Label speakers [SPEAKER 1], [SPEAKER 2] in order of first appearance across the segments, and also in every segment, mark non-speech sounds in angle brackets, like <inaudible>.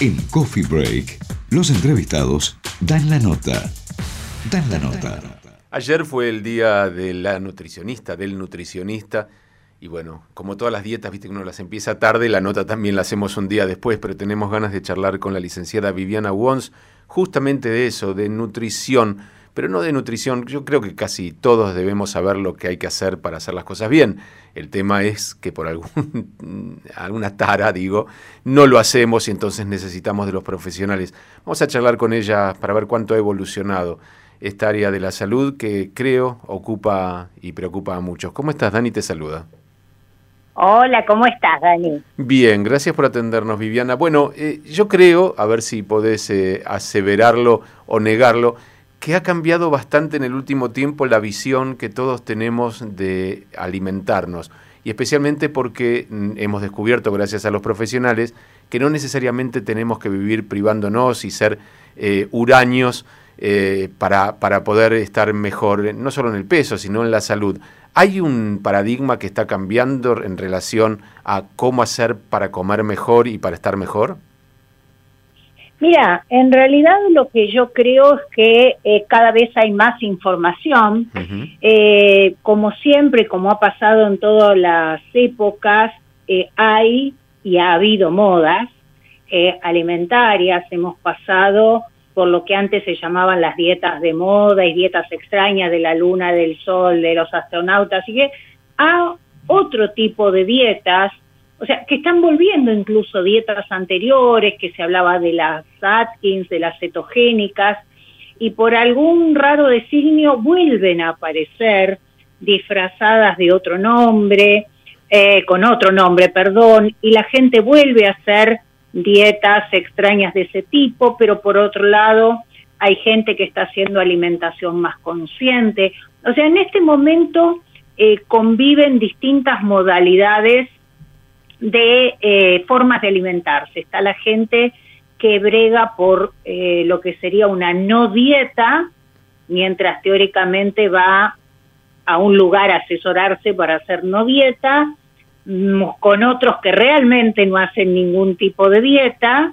[SPEAKER 1] En Coffee Break, los entrevistados dan la nota. Dan la nota.
[SPEAKER 2] Ayer fue el día de la nutricionista, del nutricionista. Y bueno, como todas las dietas, viste que uno las empieza tarde, la nota también la hacemos un día después, pero tenemos ganas de charlar con la licenciada Viviana Wons justamente de eso, de nutrición pero no de nutrición. Yo creo que casi todos debemos saber lo que hay que hacer para hacer las cosas bien. El tema es que por algún, <laughs> alguna tara, digo, no lo hacemos y entonces necesitamos de los profesionales. Vamos a charlar con ella para ver cuánto ha evolucionado esta área de la salud que creo ocupa y preocupa a muchos. ¿Cómo estás, Dani? Te saluda.
[SPEAKER 3] Hola, ¿cómo estás, Dani?
[SPEAKER 2] Bien, gracias por atendernos, Viviana. Bueno, eh, yo creo, a ver si podés eh, aseverarlo o negarlo, que ha cambiado bastante en el último tiempo la visión que todos tenemos de alimentarnos. Y especialmente porque mm, hemos descubierto, gracias a los profesionales, que no necesariamente tenemos que vivir privándonos y ser eh, huraños eh, para, para poder estar mejor, no solo en el peso, sino en la salud. ¿Hay un paradigma que está cambiando en relación a cómo hacer para comer mejor y para estar mejor?
[SPEAKER 3] Mira, en realidad lo que yo creo es que eh, cada vez hay más información. Eh, como siempre, como ha pasado en todas las épocas, eh, hay y ha habido modas alimentarias. Hemos pasado por lo que antes se llamaban las dietas de moda y dietas extrañas de la luna, del sol, de los astronautas, y que a otro tipo de dietas o sea, que están volviendo incluso dietas anteriores, que se hablaba de las Atkins, de las cetogénicas, y por algún raro designio vuelven a aparecer disfrazadas de otro nombre, eh, con otro nombre, perdón, y la gente vuelve a hacer dietas extrañas de ese tipo, pero por otro lado hay gente que está haciendo alimentación más consciente. O sea, en este momento eh, conviven distintas modalidades de eh, formas de alimentarse. Está la gente que brega por eh, lo que sería una no dieta, mientras teóricamente va a un lugar a asesorarse para hacer no dieta, mm, con otros que realmente no hacen ningún tipo de dieta,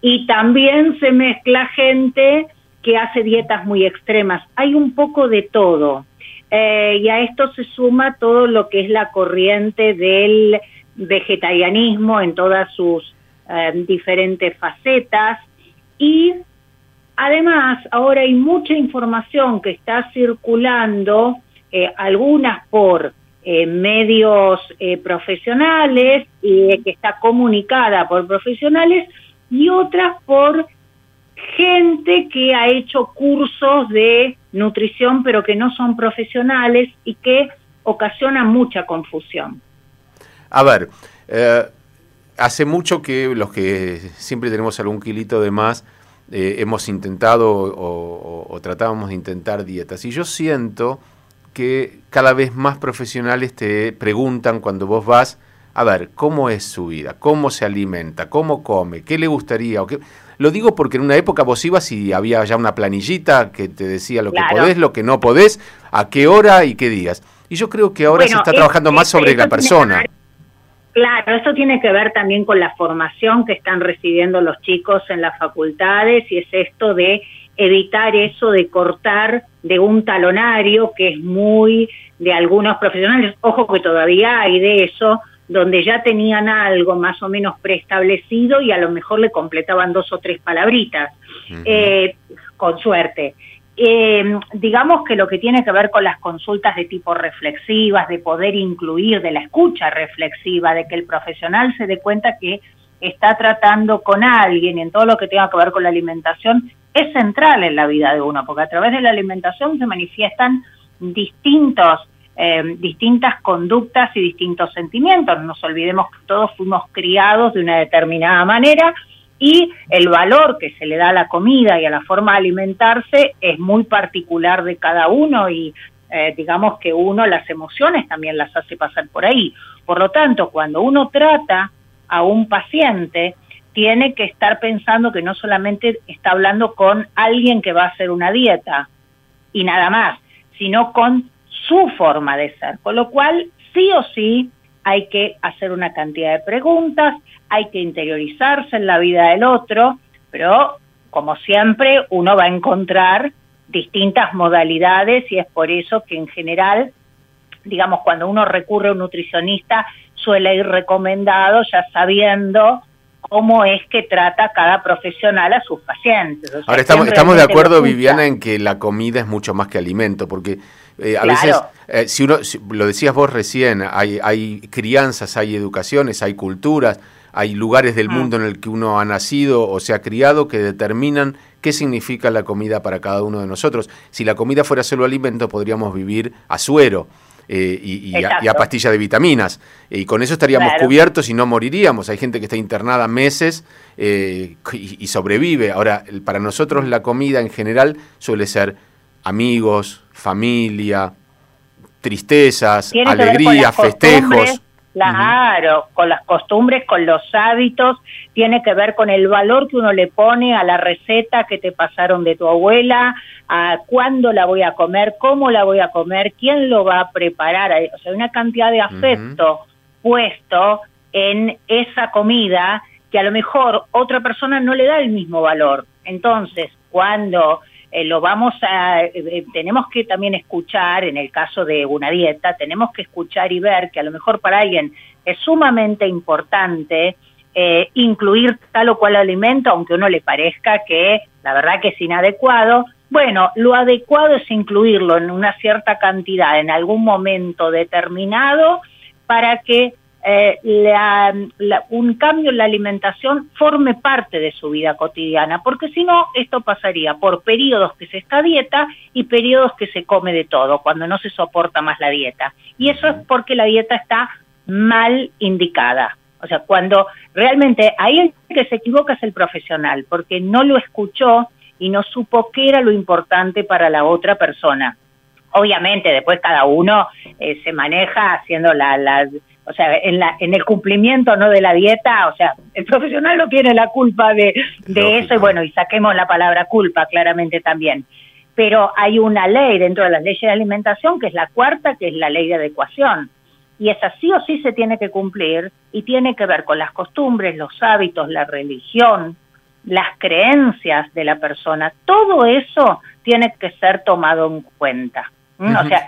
[SPEAKER 3] y también se mezcla gente que hace dietas muy extremas. Hay un poco de todo. Eh, y a esto se suma todo lo que es la corriente del vegetarianismo en todas sus eh, diferentes facetas y además ahora hay mucha información que está circulando, eh, algunas por eh, medios profesionales y que está comunicada por profesionales y otras por gente que ha hecho cursos de nutrición pero que no son profesionales y que ocasionan mucha confusión.
[SPEAKER 2] A ver, eh, hace mucho que los que siempre tenemos algún kilito de más eh, hemos intentado o, tratábamos de intentar dietas. Y yo siento que cada vez más profesionales te preguntan cuando vos vas, a ver, ¿cómo es su vida? ¿Cómo se alimenta? ¿Cómo come? ¿Qué le gustaría? Lo digo porque en una época vos ibas y había ya una planillita que te decía lo que podés, lo que no podés, a qué hora y qué días. Y yo creo que ahora se está trabajando más sobre la persona.
[SPEAKER 3] Claro, eso tiene que ver también con la formación que están recibiendo los chicos en las facultades y es esto de evitar eso de cortar de un talonario que es muy de algunos profesionales, ojo que todavía hay de eso, donde ya tenían algo más o menos preestablecido y a lo mejor le completaban dos o tres palabritas, eh, con suerte. Eh, digamos que lo que tiene que ver con las consultas de tipo reflexivas, de poder incluir, de la escucha reflexiva, de que el profesional se dé cuenta que está tratando con alguien en todo lo que tenga que ver con la alimentación, es central en la vida de uno, porque a través de la alimentación se manifiestan distintos, eh, distintas conductas y distintos sentimientos. No nos olvidemos que todos fuimos criados de una determinada manera, y el valor que se le da a la comida y a la forma de alimentarse es muy particular de cada uno y eh, digamos que uno las emociones también las hace pasar por ahí. Por lo tanto, cuando uno trata a un paciente, tiene que estar pensando que no solamente está hablando con alguien que va a hacer una dieta y nada más, sino con su forma de ser. Con lo cual, sí o sí, hay que hacer una cantidad de preguntas, hay que interiorizarse en la vida del otro, pero como siempre uno va a encontrar distintas modalidades y es por eso que en general, digamos, cuando uno recurre a un nutricionista suele ir recomendado ya sabiendo cómo es que trata cada profesional a sus pacientes.
[SPEAKER 2] Ahora estamos, estamos de acuerdo, Viviana, en que la comida es mucho más que alimento, porque eh, a veces, eh, si uno, lo decías vos recién, hay, hay crianzas, hay educaciones, hay culturas, hay lugares del mm. mundo en el que uno ha nacido o se ha criado que determinan qué significa la comida para cada uno de nosotros. Si la comida fuera solo alimento, podríamos vivir a suero. Eh, y, a, pastilla de vitaminas. Y con eso estaríamos cubiertos y no moriríamos. Hay gente que está internada meses eh, y, sobrevive. Ahora, para nosotros la comida en general suele ser amigos, familia, tristezas, alegrías, festejos.
[SPEAKER 3] Claro, con las costumbres, con los hábitos, tiene que ver con el valor que uno le pone a la receta que te pasaron de tu abuela, a cuándo la voy a comer, cómo la voy a comer, quién lo va a preparar. O sea, hay una cantidad de afecto puesto en esa comida que a lo mejor otra persona no le da el mismo valor. Entonces, cuando eh, lo vamos a, eh, eh, tenemos que también escuchar, en el caso de una dieta, tenemos que escuchar y ver que a lo mejor para alguien es sumamente importante incluir tal o cual alimento, aunque uno le parezca que la verdad que es inadecuado. Bueno, lo adecuado es incluirlo en una cierta cantidad en algún momento determinado para que eh, un cambio en la alimentación forme parte de su vida cotidiana, porque si no, esto pasaría por periodos que se está dieta y periodos que se come de todo, cuando no se soporta más la dieta. Y eso es porque la dieta está mal indicada. O sea, cuando realmente ahí el que se equivoca es el profesional, porque no lo escuchó y no supo qué era lo importante para la otra persona. Obviamente, después cada uno eh, se maneja haciendo la, la o sea, en, la, en el cumplimiento no de la dieta, o sea, el profesional no tiene la culpa de, de eso y bueno, y saquemos la palabra culpa claramente también. Pero hay una ley dentro de las leyes de alimentación que es la cuarta, que es la ley de adecuación. Y esa sí o sí se tiene que cumplir y tiene que ver con las costumbres, los hábitos, la religión, las creencias de la persona. Todo eso tiene que ser tomado en cuenta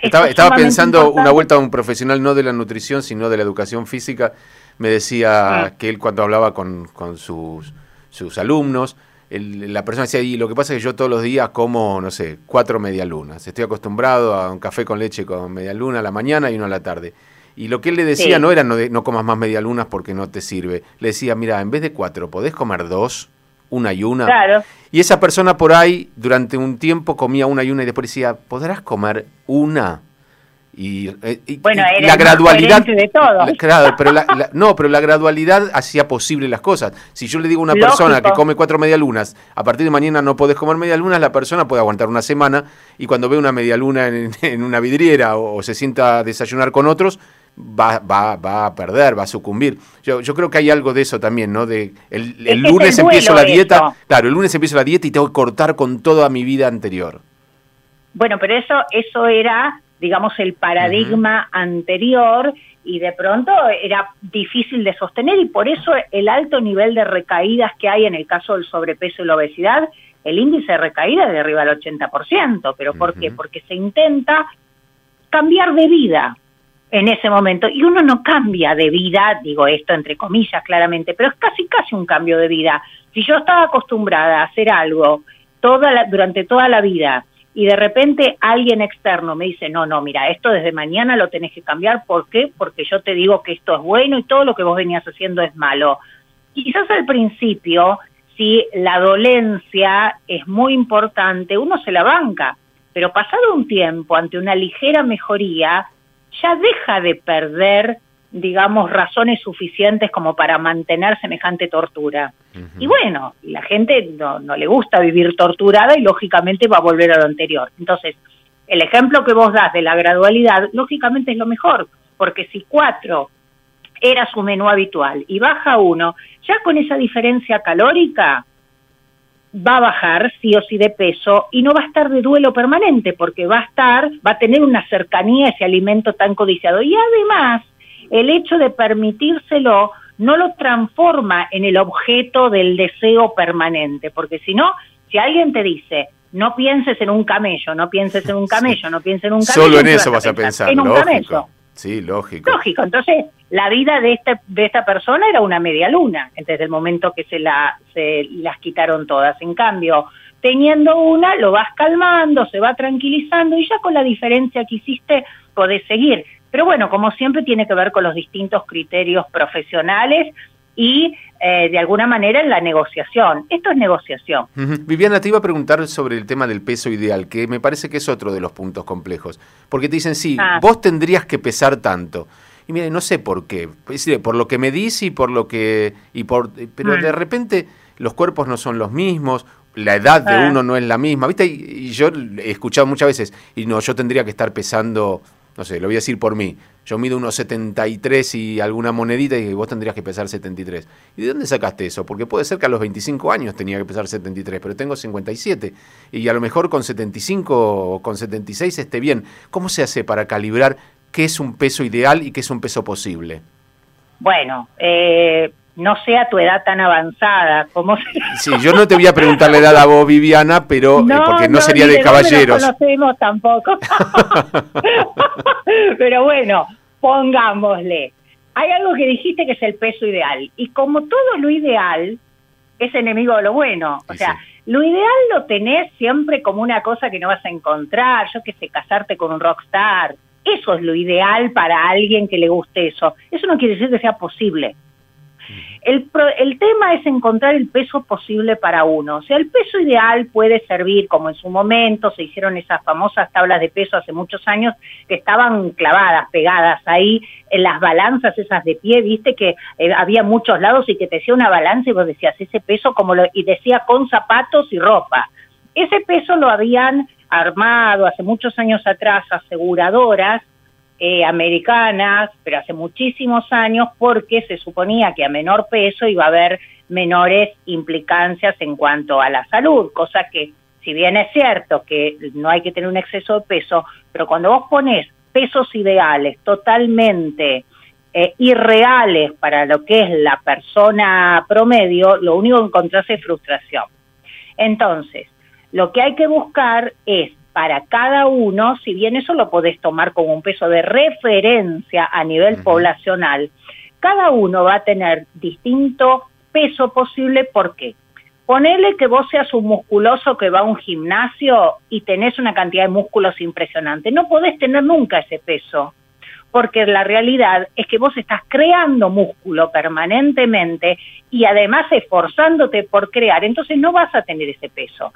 [SPEAKER 2] estaba, pensando una vuelta a un profesional no de la nutrición, sino de la educación física. Me decía que él cuando hablaba con, sus, sus alumnos, la persona decía, y lo que pasa es que yo todos los días como, no sé, cuatro medialunas. Estoy acostumbrado a un café con leche con medialuna a la mañana y uno a la tarde. Y lo que él le decía no era no, no comas más medialunas porque no te sirve. Le decía, mira, en vez de cuatro, ¿podés comer dos? una y una. Claro. Y esa persona por ahí durante un tiempo comía una y una y después decía, ¿podrás comer una? Y,
[SPEAKER 3] eh, bueno, la gradualidad de todo.
[SPEAKER 2] Claro, pero la, no, pero la gradualidad hacía posible las cosas. Si yo le digo a una persona que come cuatro medialunas, a partir de mañana no podés comer medialunas, la persona puede aguantar una semana y cuando ve una medialuna en, en una vidriera o, se sienta a desayunar con otros, va, va, va a perder, va a sucumbir. Yo, yo creo que hay algo de eso también, ¿no? De el, lunes empiezo la dieta, claro, el lunes empiezo la dieta y tengo que cortar con toda mi vida anterior.
[SPEAKER 3] Bueno, pero eso, eso era, digamos, el paradigma anterior y de pronto era difícil de sostener y por eso el alto nivel de recaídas que hay en el caso del sobrepeso y la obesidad, el índice de recaída es de arriba del 80%, pero ¿por qué? Porque se intenta cambiar de vida, en ese momento. Y uno no cambia de vida, digo esto entre comillas claramente, pero es casi casi un cambio de vida. Si yo estaba acostumbrada a hacer algo toda durante toda la vida y de repente alguien externo me dice, no, no, mira, esto desde mañana lo tenés que cambiar, ¿por qué? Porque yo te digo que esto es bueno y todo lo que vos venías haciendo es malo. Quizás al principio, si la dolencia es muy importante, uno se la banca, pero pasado un tiempo, ante una ligera mejoría, ya deja de perder, digamos, razones suficientes como para mantener semejante tortura. Y bueno, la gente no, no le gusta vivir torturada y lógicamente va a volver a lo anterior. Entonces, el ejemplo que vos das de la gradualidad, lógicamente es lo mejor, porque si cuatro era su menú habitual y baja uno, ya con esa diferencia calórica, va a bajar sí o sí de peso y no va a estar de duelo permanente porque va a estar, va a tener una cercanía a ese alimento tan codiciado. Y además, el hecho de permitírselo no lo transforma en el objeto del deseo permanente, porque si no, si alguien te dice, no pienses en un camello, no pienses en un camello, no pienses en un camello.
[SPEAKER 2] Solo en eso vas a pensar,
[SPEAKER 3] en un camello.
[SPEAKER 2] Sí, lógico.
[SPEAKER 3] Lógico, entonces la vida de, este, de esta persona era una media luna, desde el momento que se, la, se las quitaron todas. En cambio, teniendo una, lo vas calmando, se va tranquilizando y ya con la diferencia que hiciste podés seguir. Pero bueno, como siempre tiene que ver con los distintos criterios profesionales y eh, de alguna manera en la negociación. Esto es negociación.
[SPEAKER 2] Viviana, te iba a preguntar sobre el tema del peso ideal, que me parece que es otro de los puntos complejos. Porque te dicen, sí, ah. vos tendrías que pesar tanto. Y mire, no sé por qué. por lo que me dice y por lo que. Y por, pero de mm. repente los cuerpos no son los mismos, la edad de ah. uno no es la misma. ¿Viste? Y, yo he escuchado muchas veces, y no, yo tendría que estar pesando no sé, lo voy a decir por mí, yo mido unos 73 y alguna monedita y vos tendrías que pesar 73. ¿Y de dónde sacaste eso? Porque puede ser que a los 25 años tenía que pesar 73, pero tengo 57 y a lo mejor con 75 o con 76 esté bien. ¿Cómo se hace para calibrar qué es un peso ideal y qué es un peso posible?
[SPEAKER 3] Bueno, eh, no sea tu edad tan avanzada. como <laughs>
[SPEAKER 2] Sí, yo no te voy a preguntar la edad a vos, Viviana, pero eh, porque no, sería de, caballeros.
[SPEAKER 3] No conocemos tampoco. <laughs> pero bueno, pongámosle. Hay algo que dijiste que es el peso ideal. Y como todo lo ideal es enemigo de lo bueno. O sea, lo ideal lo tenés siempre como una cosa que no vas a encontrar. Yo que sé, casarte con un rockstar. Eso es lo ideal para alguien que le guste eso. Eso no quiere decir que sea posible. El, el, tema es encontrar el peso posible para uno. O sea, el peso ideal puede servir, como en su momento se hicieron esas famosas tablas de peso hace muchos años que estaban clavadas, pegadas ahí en las balanzas esas de pie, viste que eh, había muchos lados y que te decía una balanza y vos decías ese peso como lo, y decía con zapatos y ropa. Ese peso lo habían armado hace muchos años atrás aseguradoras eh, americanas, pero hace muchísimos años, porque se suponía que a menor peso iba a haber menores implicancias en cuanto a la salud, cosa que si bien es cierto que no hay que tener un exceso de peso, pero cuando vos pones pesos ideales totalmente eh, irreales para lo que es la persona promedio, lo único que encontrás es frustración. Entonces, lo que hay que buscar es para cada uno, si bien eso lo podés tomar como un peso de referencia a nivel poblacional, cada uno va a tener distinto peso posible. ¿Por qué? Ponele que vos seas un musculoso que va a un gimnasio y tenés una cantidad de músculos impresionante. No podés tener nunca ese peso, porque la realidad es que vos estás creando músculo permanentemente y además esforzándote por crear, entonces no vas a tener ese peso.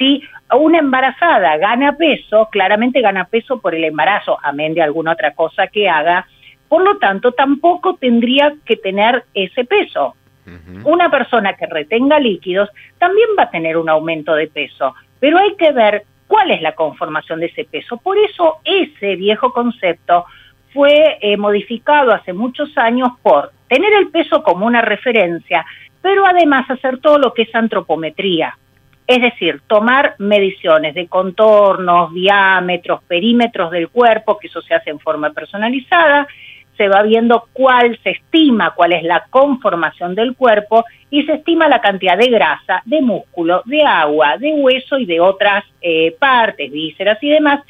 [SPEAKER 3] Si una embarazada gana peso, claramente gana peso por el embarazo, amén de alguna otra cosa que haga, por lo tanto tampoco tendría que tener ese peso. Una persona que retenga líquidos también va a tener un aumento de peso, pero hay que ver cuál es la conformación de ese peso. Por eso ese viejo concepto fue eh, modificado hace muchos años por tener el peso como una referencia, pero además hacer todo lo que es antropometría. Es decir, tomar mediciones de contornos, diámetros, perímetros del cuerpo, que eso se hace en forma personalizada, se va viendo cuál se estima, cuál es la conformación del cuerpo y se estima la cantidad de grasa, de músculo, de agua, de hueso y de otras eh, partes, vísceras y demás,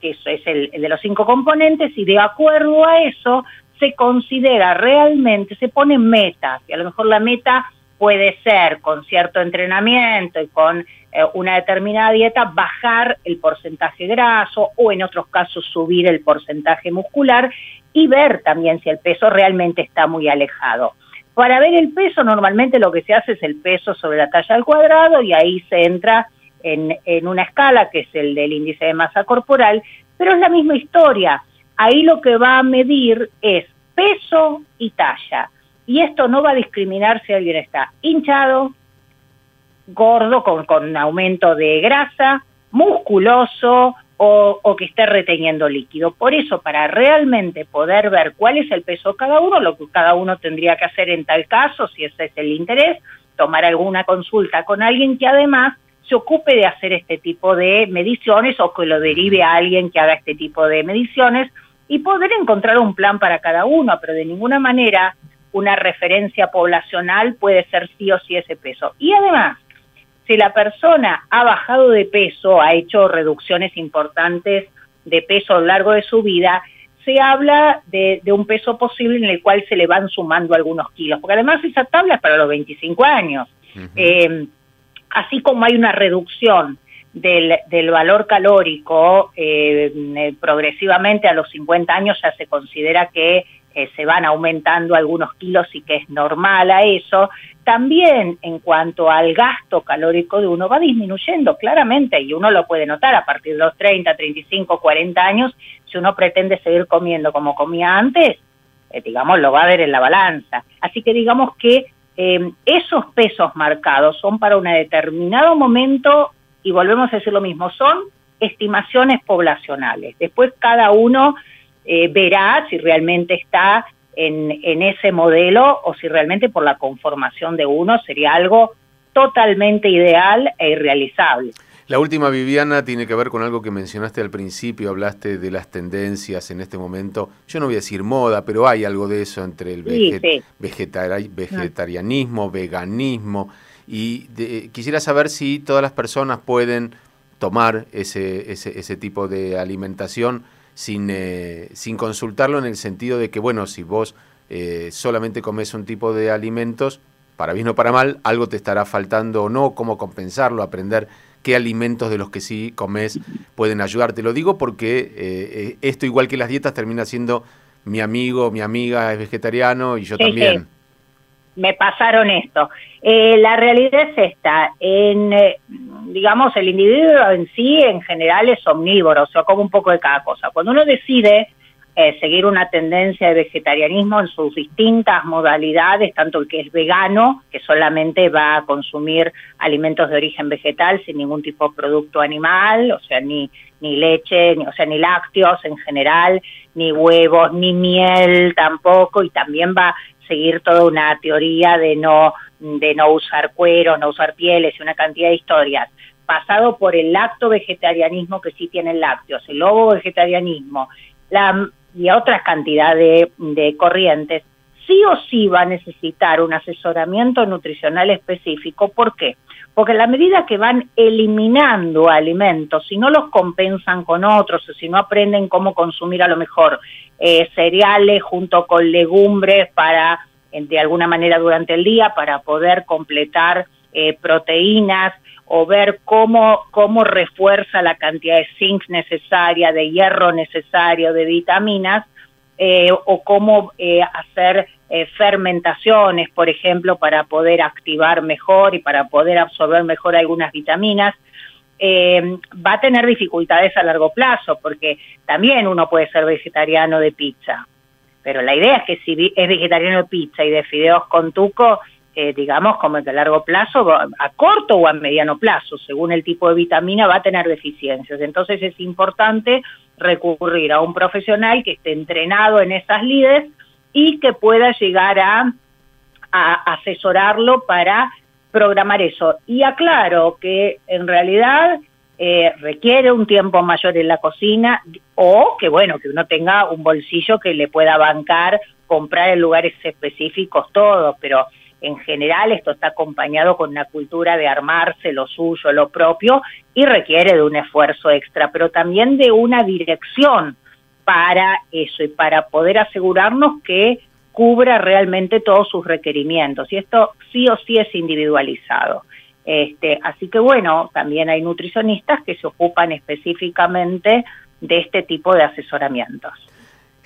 [SPEAKER 3] que eso es el, de los cinco componentes, y de acuerdo a eso se considera realmente, se ponen metas, y a lo mejor la meta puede ser con cierto entrenamiento y con eh, una determinada dieta bajar el porcentaje graso o en otros casos subir el porcentaje muscular y ver también si el peso realmente está muy alejado. Para ver el peso normalmente lo que se hace es el peso sobre la talla al cuadrado y ahí se entra en, en una escala que es el del índice de masa corporal, pero es la misma historia. Ahí lo que va a medir es peso y talla y esto no va a discriminar si alguien está hinchado, gordo, con, con aumento de grasa, musculoso o, o, que esté reteniendo líquido. Por eso, para realmente poder ver cuál es el peso de cada uno, lo que cada uno tendría que hacer en tal caso, si ese es el interés, tomar alguna consulta con alguien que además se ocupe de hacer este tipo de mediciones o que lo derive a alguien que haga este tipo de mediciones y poder encontrar un plan para cada uno, pero de ninguna manera una referencia poblacional puede ser sí o sí ese peso. Y además, si la persona ha bajado de peso, ha hecho reducciones importantes de peso a lo largo de su vida, se habla de, un peso posible en el cual se le van sumando algunos kilos, porque además esa tabla es para los 25 años. Eh, así como hay una reducción del, del valor calórico eh, progresivamente a los 50 años ya se considera que eh, se van aumentando algunos kilos y que es normal a eso. También en cuanto al gasto calórico de uno va disminuyendo claramente y uno lo puede notar a partir de los 30, 35, 40 años, si uno pretende seguir comiendo como comía antes, eh, digamos, lo va a ver en la balanza. Así que digamos que eh, esos pesos marcados son para un determinado momento y volvemos a decir lo mismo, son estimaciones poblacionales. Después cada uno eh, verá si realmente está en, en ese modelo o si realmente por la conformación de uno sería algo totalmente ideal e irrealizable.
[SPEAKER 2] La última, Viviana, tiene que ver con algo que mencionaste al principio, hablaste de las tendencias en este momento, yo no voy a decir moda, pero hay algo de eso entre el vegetarianismo, veganismo, y quisiera saber si todas las personas pueden tomar ese, ese, ese tipo de alimentación sin, eh, sin consultarlo en el sentido de que, bueno, si vos eh, solamente comes un tipo de alimentos, para bien o para mal, algo te estará faltando o no, cómo compensarlo, aprender qué alimentos de los que sí comes pueden ayudarte. Lo digo porque eh, esto, igual que las dietas, termina siendo mi amigo, mi amiga es vegetariano y yo también
[SPEAKER 3] me pasaron esto. Eh, la realidad es esta, en, eh, digamos, el individuo en sí en general es omnívoro, o sea, come un poco de cada cosa. Cuando uno decide eh, seguir una tendencia de vegetarianismo en sus distintas modalidades, tanto el que es vegano, que solamente va a consumir alimentos de origen vegetal sin ningún tipo de producto animal, o sea, ni, ni leche, ni, o sea, ni lácteos en general, ni huevos, ni miel tampoco, y también va seguir toda una teoría de no, de no usar cuero, no usar pieles y una cantidad de historias, pasado por el lacto vegetarianismo que sí tienen lácteos, el ovo vegetarianismo y otras cantidad de, de corrientes, sí o sí va a necesitar un asesoramiento nutricional específico. ¿Por qué? Porque a la medida que van eliminando alimentos, si no los compensan con otros, si no aprenden cómo consumir a lo mejor eh, cereales junto con legumbres para, de alguna manera durante el día, para poder completar eh, proteínas o ver cómo, cómo refuerza la cantidad de zinc necesaria, de hierro necesario, de vitaminas, eh, o cómo hacer eh, fermentaciones, por ejemplo, para poder activar mejor y para poder absorber mejor algunas vitaminas, eh, va a tener dificultades a largo plazo, porque también uno puede ser vegetariano de pizza. Pero la idea es que si es vegetariano de pizza y de fideos con tuco, eh, digamos, como que a largo plazo, a corto o a mediano plazo, según el tipo de vitamina, va a tener deficiencias. Entonces es importante recurrir a un profesional que esté entrenado en esas lides y que pueda llegar a, asesorarlo para programar eso. Y aclaro que en realidad eh, requiere un tiempo mayor en la cocina o que bueno, que uno tenga un bolsillo que le pueda bancar, comprar en lugares específicos todo, pero en general esto está acompañado con una cultura de armarse lo suyo, lo propio y requiere de un esfuerzo extra, pero también de una dirección para eso y para poder asegurarnos que cubra realmente todos sus requerimientos. Y esto sí o sí es individualizado. Este, así que bueno, también hay nutricionistas que se ocupan específicamente de este tipo de asesoramientos.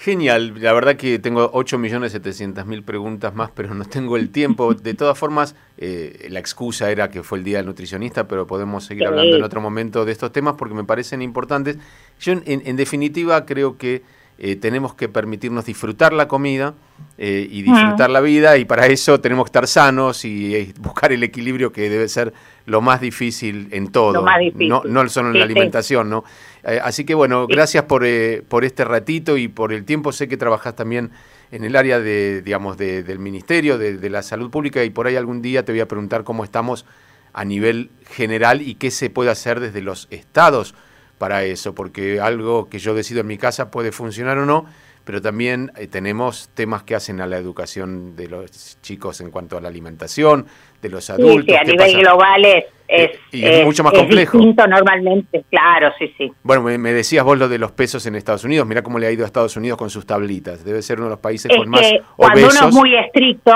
[SPEAKER 2] Genial, la verdad que tengo 8.700.000 preguntas más, pero no tengo el tiempo. <laughs> De todas formas, eh, la excusa era que fue el Día del Nutricionista, pero podemos seguir hablando en otro momento de estos temas porque me parecen importantes. Yo, en, definitiva, creo que eh, tenemos que permitirnos disfrutar la comida eh, y disfrutar la vida, y para eso tenemos que estar sanos y buscar el equilibrio que debe ser lo más difícil en todo, No, no solo en la alimentación, ¿no? Eh, así que bueno, gracias por, eh, por este ratito y por el tiempo. Sé que trabajas también en el área de, digamos, del Ministerio, de, la Salud Pública y por ahí algún día te voy a preguntar cómo estamos a nivel general y qué se puede hacer desde los estados para eso, porque algo que yo decido en mi casa puede funcionar o no, pero también eh, tenemos temas que hacen a la educación de los chicos en cuanto a la alimentación, de los adultos.
[SPEAKER 3] Sí, a nivel global es,
[SPEAKER 2] eh, y es, mucho más complejo.
[SPEAKER 3] distinto normalmente, claro, sí, sí.
[SPEAKER 2] Bueno, me, decías vos lo de los pesos en Estados Unidos, mira cómo le ha ido a Estados Unidos con sus tablitas, debe ser uno de los países con más
[SPEAKER 3] Cuando uno es muy estricto,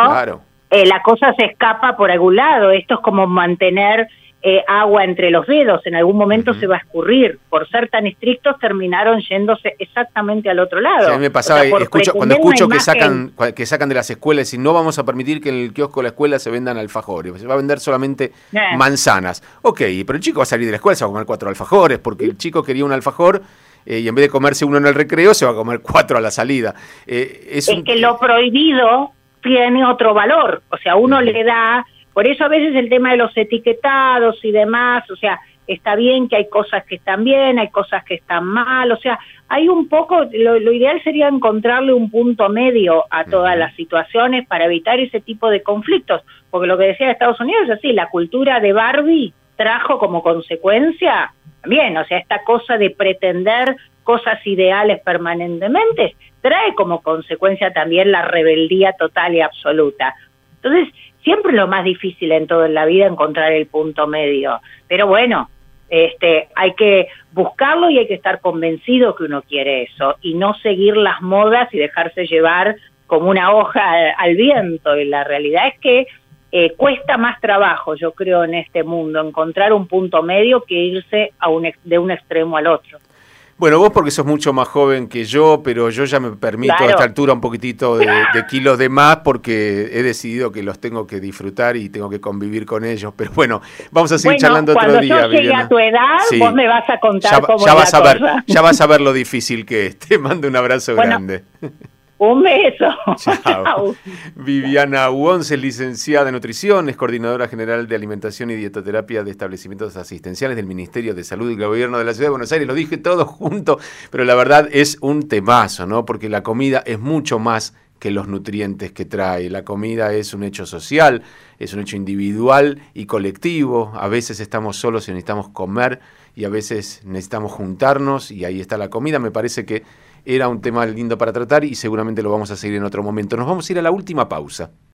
[SPEAKER 3] eh, la cosa se escapa por algún lado, esto es como mantener eh, agua entre los dedos, en algún momento se va a escurrir. Por ser tan estrictos terminaron yéndose exactamente al otro lado.
[SPEAKER 2] a mí me pasaba, escucho, cuando escucho que sacan, que sacan de las escuelas y no vamos a permitir que en el kiosco de la escuela se vendan alfajores, se va a vender solamente eh. manzanas. Ok, pero el chico va a salir de la escuela, se va a comer cuatro alfajores, porque el chico quería un alfajor eh, y en vez de comerse uno en el recreo, se va a comer cuatro a la salida.
[SPEAKER 3] es, que lo prohibido tiene otro valor, o sea, uno le da por eso a veces el tema de los etiquetados y demás, o sea, está bien que hay cosas que están bien, hay cosas que están mal, o sea, hay un poco, lo, ideal sería encontrarle un punto medio a todas las situaciones para evitar ese tipo de conflictos, porque lo que decía Estados Unidos es así, la cultura de Barbie trajo como consecuencia, bien, o sea, esta cosa de pretender cosas ideales permanentemente, trae como consecuencia también la rebeldía total y absoluta. Entonces, siempre lo más difícil en toda la vida encontrar el punto medio. Pero bueno, este, hay que buscarlo y hay que estar convencido que uno quiere eso y no seguir las modas y dejarse llevar como una hoja al, viento. Y la realidad es que eh, cuesta más trabajo, yo creo, en este mundo encontrar un punto medio que irse a un, de un extremo al otro.
[SPEAKER 2] Bueno, vos porque sos mucho más joven que yo, pero yo ya me permito a esta altura un poquitito de, <laughs> kilos de más porque he decidido que los tengo que disfrutar y tengo que convivir con ellos. Pero bueno, vamos a seguir charlando otro día.
[SPEAKER 3] Cuando yo llegue a tu edad, vos me vas a contar cómo
[SPEAKER 2] ya vas a ver, Ya vas a ver lo difícil que es. <laughs> Te mando un abrazo grande.
[SPEAKER 3] Un beso. <laughs>
[SPEAKER 2] Chao. Viviana Uonce, licenciada en nutrición, es coordinadora general de alimentación y dietoterapia de establecimientos asistenciales del Ministerio de Salud y Gobierno de la Ciudad de Buenos Aires. Lo dije todo junto, pero la verdad es un temazo, ¿no? Porque la comida es mucho más que los nutrientes que trae. La comida es un hecho social, es un hecho individual y colectivo. A veces estamos solos y necesitamos comer y a veces necesitamos juntarnos y ahí está la comida. Me parece que era un tema lindo para tratar y seguramente lo vamos a seguir en otro momento. Nos vamos a ir a la última pausa.